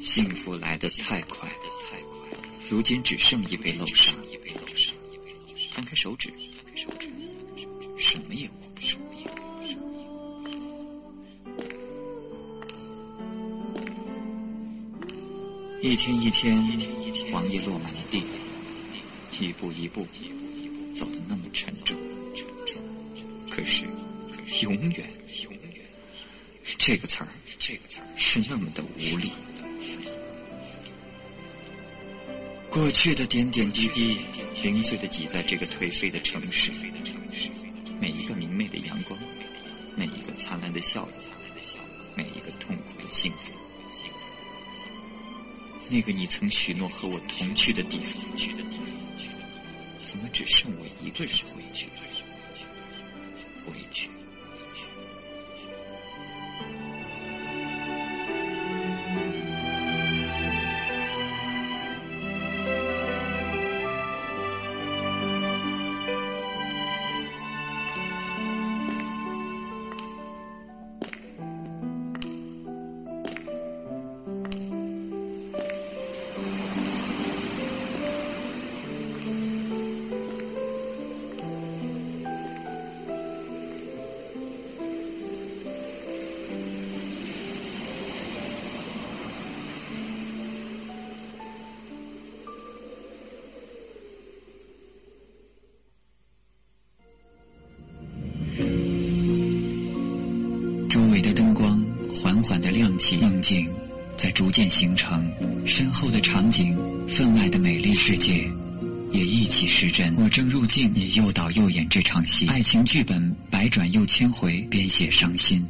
幸福来得太快，如今只剩一杯漏沙。摊开手指，什么也握不住。一天一天，黄叶落满了地，一步一步，走得那么沉重。可是，永远，这个词儿，这个词儿是那么的无力。过去的点点滴滴，零碎的挤在这个颓废的城市。每一个明媚的阳光，每一个灿烂的笑容，每一个痛苦的幸福。那个你曾许诺和我同去的地方，怎么只剩我一个人回去？回去。你的灯光缓缓地亮起，梦境在逐渐形成，身后的场景，分外的美丽世界，也一起失真。我正入镜你又导又演这场戏，爱情剧本百转又千回，编写伤心。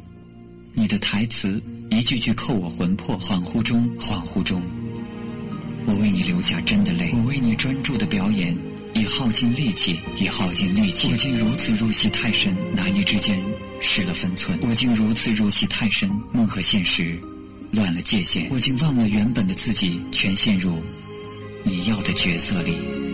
你的台词一句句扣我魂魄，恍惚中，恍惚中，我为你流下真的泪，我为你专注的表演。已耗尽力气，已耗尽力气。我竟如此入戏太深，拿捏之间失了分寸。我竟如此入戏太深，梦和现实乱了界限。我竟忘了原本的自己，全陷入你要的角色里。